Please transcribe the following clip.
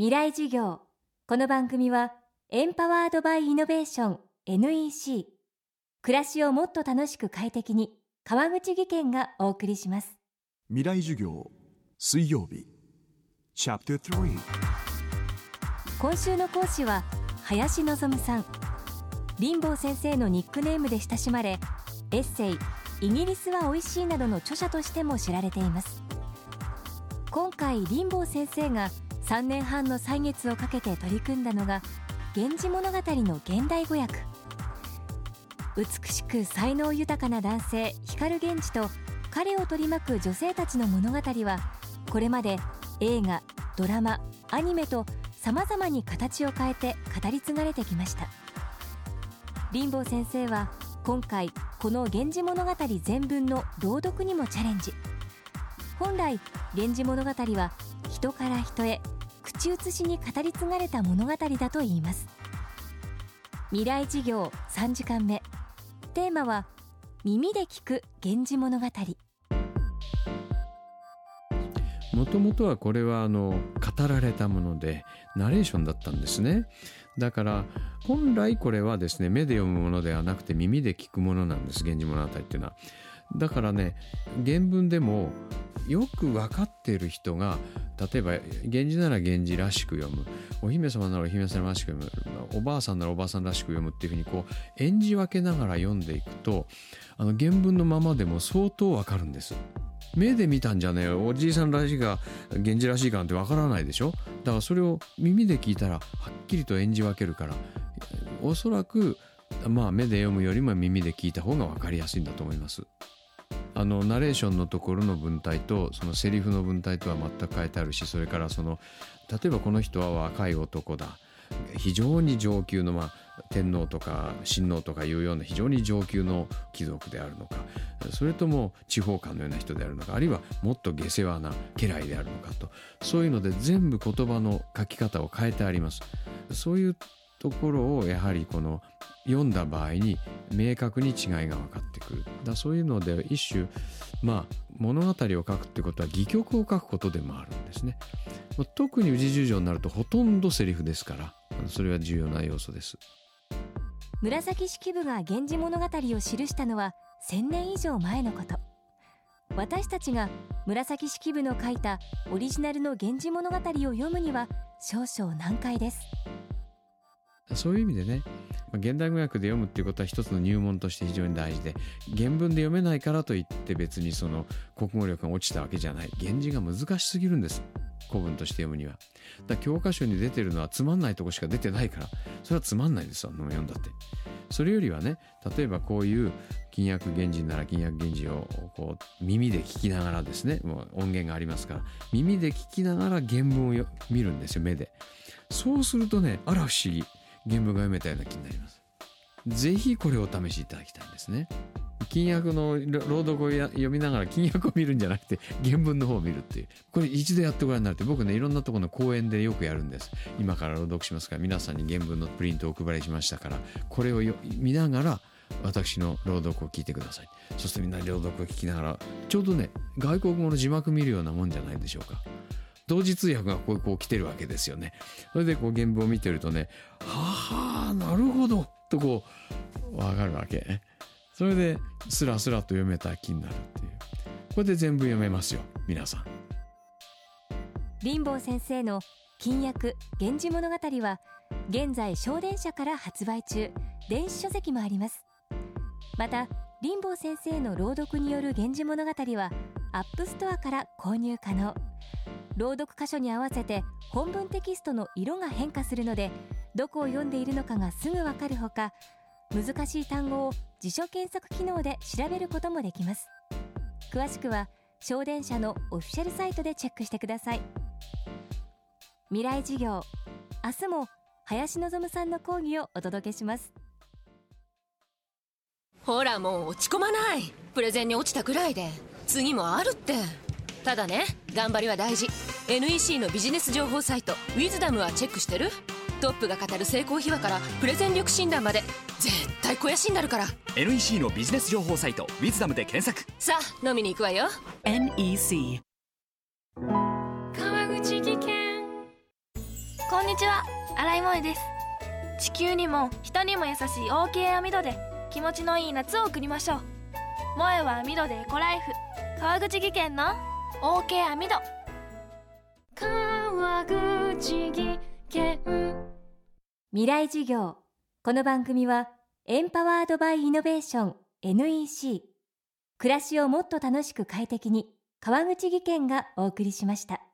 未来授業。この番組はエンパワードバイイノベーション NEC 暮らしをもっと楽しく快適に川口義賢がお送りします。未来授業水曜日。チャプター3今週の講師は林望さん。林坊先生のニックネームで親しまれエッセイ「イギリスは美味しい」などの著者としても知られています。今回林坊先生が3年半の歳月をかけて取り組んだのが「源氏物語」の現代語訳。美しく才能豊かな男性光源氏と彼を取り巻く女性たちの物語はこれまで映画ドラマアニメとさまざまに形を変えて語り継がれてきました。林坊先生は今回この「源氏物語」全文の朗読にもチャレンジ。本来「源氏物語」は人から人へ口移しに語り継がれた物語だといいます。未来事業3時間目。テーマは耳で聞く源氏物語。もともとはこれはあの語られたものでナレーションだったんですね。だから本来これはですね目で読むものではなくて耳で聞くものなんです「源氏物語」っていうのは。だからね原文でもよく分かっている人が例えば源氏なら源氏らしく読む。お姫様ならお姫様らしく読む。おばあさんならおばあさんらしく読むっていうふうにこう演じ分けながら読んでいくとあの原文のままでも相当分かるんです。目で見たんじゃねえよ。おじいさんらしいか源氏らしいかなんてわからないでしょ。だからそれを耳で聞いたらはっきりと演じ分けるからおそらくまあ目で読むよりも耳で聞いた方が分かりやすいんだと思います。あのナレーションのところの文体とそのセリフの文体とは全く変えてあるしそれからその例えばこの人は若い男だ。非常に上級の、まあ、天皇とか親王とかいうような非常に上級の貴族であるのかそれとも地方官のような人であるのかあるいはもっと下世話な家来であるのかとそういうので全部言葉の書き方を変えてあります。そういうところをやはりこの読んだ場合に明確に違いが分かってくる。だそういうので一種まあ物語を書くってことは戯曲を書くことでもあるんですね。特に宇治十条になるとほとんどセリフですからそれは重要な要素です。紫式部が「源氏物語」を記したのは1000年以上前のこと。私たちが紫式部の書いたオリジナルの「源氏物語」を読むには少々難解です。そういう意味でね現代語訳で読むっていうことは一つの入門として非常に大事で原文で読めないからといって別にその国語力が落ちたわけじゃない。源氏が難しすぎるんです。古文として読むには。だ教科書に出てるのはつまんないとこしか出てないから。それはつまんないですよ読んだって。それよりはね例えばこういう金訳源氏なら金訳源氏をこう耳で聞きながらですね。もう音源がありますから。耳で聞きながら原文を見るんですよ目で。そうするとねあら不思議。原文が読めたような気になります。ぜひこれをお試しいただきたいんですね。金訳の朗読を読みながら金訳を見るんじゃなくて原文の方を見るっていう。これ一度やってごらんになるって僕ねいろんなところの講演でよくやるんです。今から朗読しますから皆さんに原文のプリントをお配りしましたからこれを見ながら私の朗読を聞いてください。そしてみんな朗読を聞きながらちょうどね外国語の字幕見るようなもんじゃないでしょうか。同時通訳がこうこう来てるわけですよね。それでこう原文を見てるとねはあなるほどとこうわかるわけ。それでスラスラと読めた気になるっていう。これで全部読めますよ皆さん。林坊先生の謹訳源氏物語は現在祥伝社から発売中。電子書籍もあります。また林望先生の朗読による源氏物語は App Store から購入可能。朗読箇所に合わせて本文テキストの色が変化するのでどこを読んでいるのかがすぐわかるほか難しい単語を辞書検索機能で調べることもできます。詳しくは小電車のオフィシャルサイトでチェックしてください。未来授業明日も林望さんの講義をお届けします。ほらもう落ち込まない。プレゼンに落ちたくらいで。次もあるって。ただね頑張りは大事。NEC のビジネス情報サイト「ウィズダムはチェックしてる？トップが語る成功秘話からプレゼン力診断まで。絶対肥やしになるから。NEC のビジネス情報サイト「ウィズダムで検索。さあ飲みに行くわよ。NEC 川口技研。こんにちは。新井萌です。地球にも人にも優しい OK 網戸で気持ちのいい夏を送りましょう。萌えは網戸でエコライフ。川口技研の OK 網戸川口技研。未来授業。この番組はエンパワードバイイノベーション NEC 暮らしをもっと楽しく快適に川口技研がお送りしました。